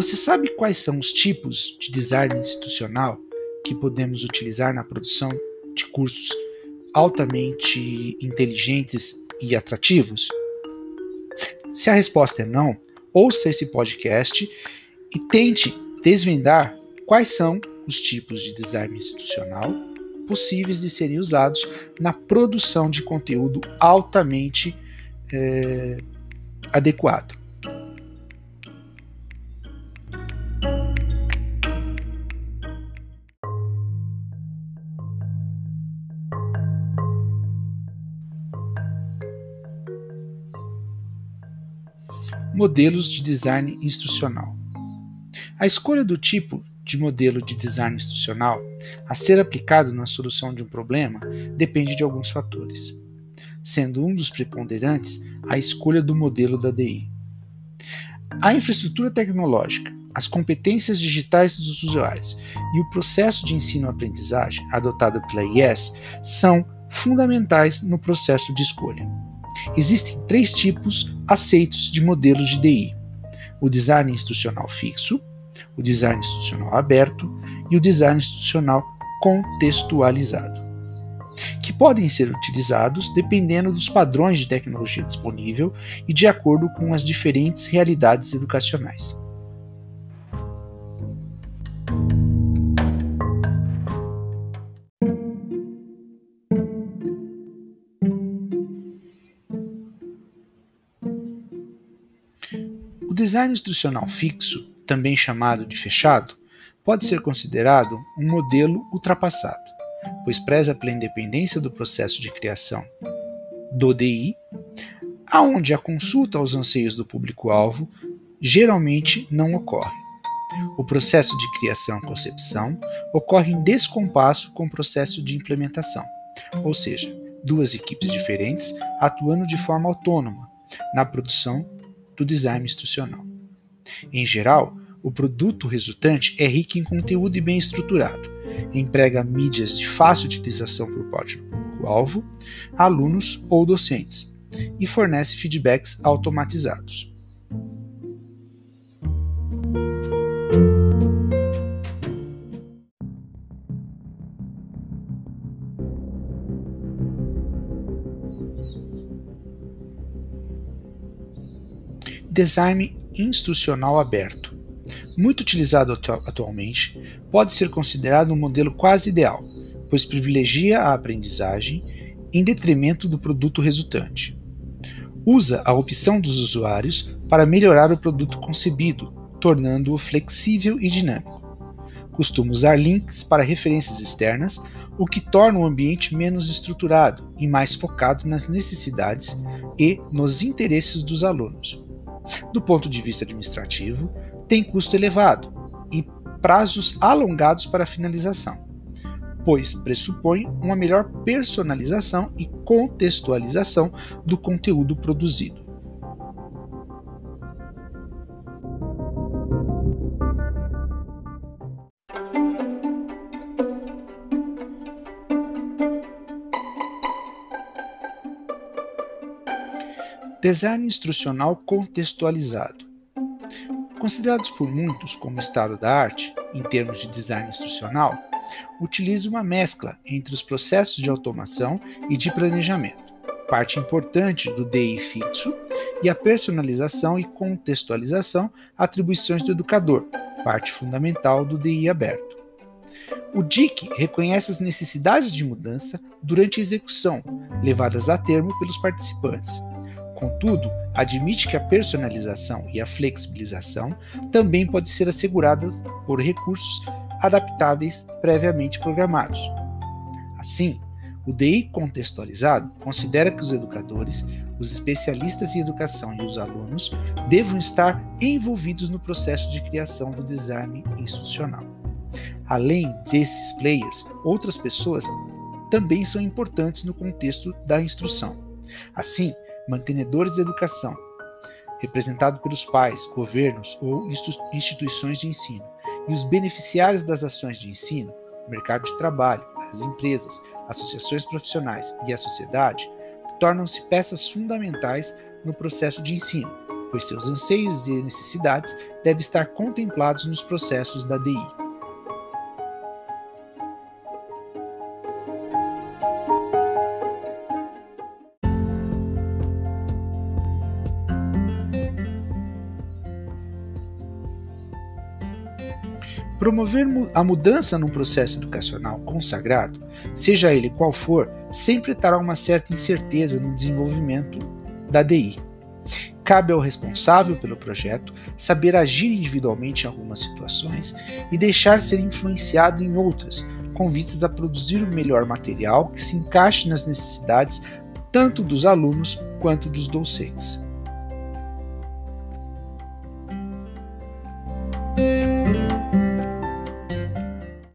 Você sabe quais são os tipos de design institucional que podemos utilizar na produção de cursos altamente inteligentes e atrativos? Se a resposta é não, ouça esse podcast e tente desvendar quais são os tipos de design institucional possíveis de serem usados na produção de conteúdo altamente é, adequado. Modelos de design instrucional. A escolha do tipo de modelo de design instrucional a ser aplicado na solução de um problema depende de alguns fatores, sendo um dos preponderantes a escolha do modelo da DI. A infraestrutura tecnológica, as competências digitais dos usuários e o processo de ensino-aprendizagem adotado pela IES são fundamentais no processo de escolha. Existem três tipos aceitos de modelos de DI: o design institucional fixo, o design institucional aberto e o design institucional contextualizado, que podem ser utilizados dependendo dos padrões de tecnologia disponível e de acordo com as diferentes realidades educacionais. O design instrucional fixo também chamado de fechado, pode ser considerado um modelo ultrapassado, pois preza pela independência do processo de criação do DI, aonde a consulta aos anseios do público-alvo geralmente não ocorre. O processo de criação-concepção ocorre em descompasso com o processo de implementação, ou seja, duas equipes diferentes atuando de forma autônoma na produção do design instrucional. Em geral, o produto resultante é rico em conteúdo e bem estruturado, emprega mídias de fácil utilização por parte do público-alvo, alunos ou docentes, e fornece feedbacks automatizados. Design instrucional aberto muito utilizado atualmente, pode ser considerado um modelo quase ideal, pois privilegia a aprendizagem em detrimento do produto resultante. Usa a opção dos usuários para melhorar o produto concebido, tornando-o flexível e dinâmico. Costuma usar links para referências externas, o que torna o ambiente menos estruturado e mais focado nas necessidades e nos interesses dos alunos. Do ponto de vista administrativo, tem custo elevado e prazos alongados para finalização, pois pressupõe uma melhor personalização e contextualização do conteúdo produzido. Design instrucional contextualizado Considerados por muitos como estado da arte, em termos de design instrucional, utiliza uma mescla entre os processos de automação e de planejamento, parte importante do DI fixo, e a personalização e contextualização atribuições do educador, parte fundamental do DI aberto. O DIC reconhece as necessidades de mudança durante a execução, levadas a termo pelos participantes. Contudo, admite que a personalização e a flexibilização também podem ser asseguradas por recursos adaptáveis previamente programados. Assim, o DI contextualizado considera que os educadores, os especialistas em educação e os alunos devam estar envolvidos no processo de criação do design institucional. Além desses players, outras pessoas também são importantes no contexto da instrução. Assim, mantenedores da educação, representado pelos pais, governos ou instituições de ensino, e os beneficiários das ações de ensino, o mercado de trabalho, as empresas, associações profissionais e a sociedade, tornam-se peças fundamentais no processo de ensino, pois seus anseios e necessidades devem estar contemplados nos processos da DI. Promover a mudança num processo educacional consagrado, seja ele qual for, sempre terá uma certa incerteza no desenvolvimento da DI. Cabe ao responsável pelo projeto saber agir individualmente em algumas situações e deixar ser influenciado em outras, com vistas a produzir o melhor material que se encaixe nas necessidades tanto dos alunos quanto dos docentes.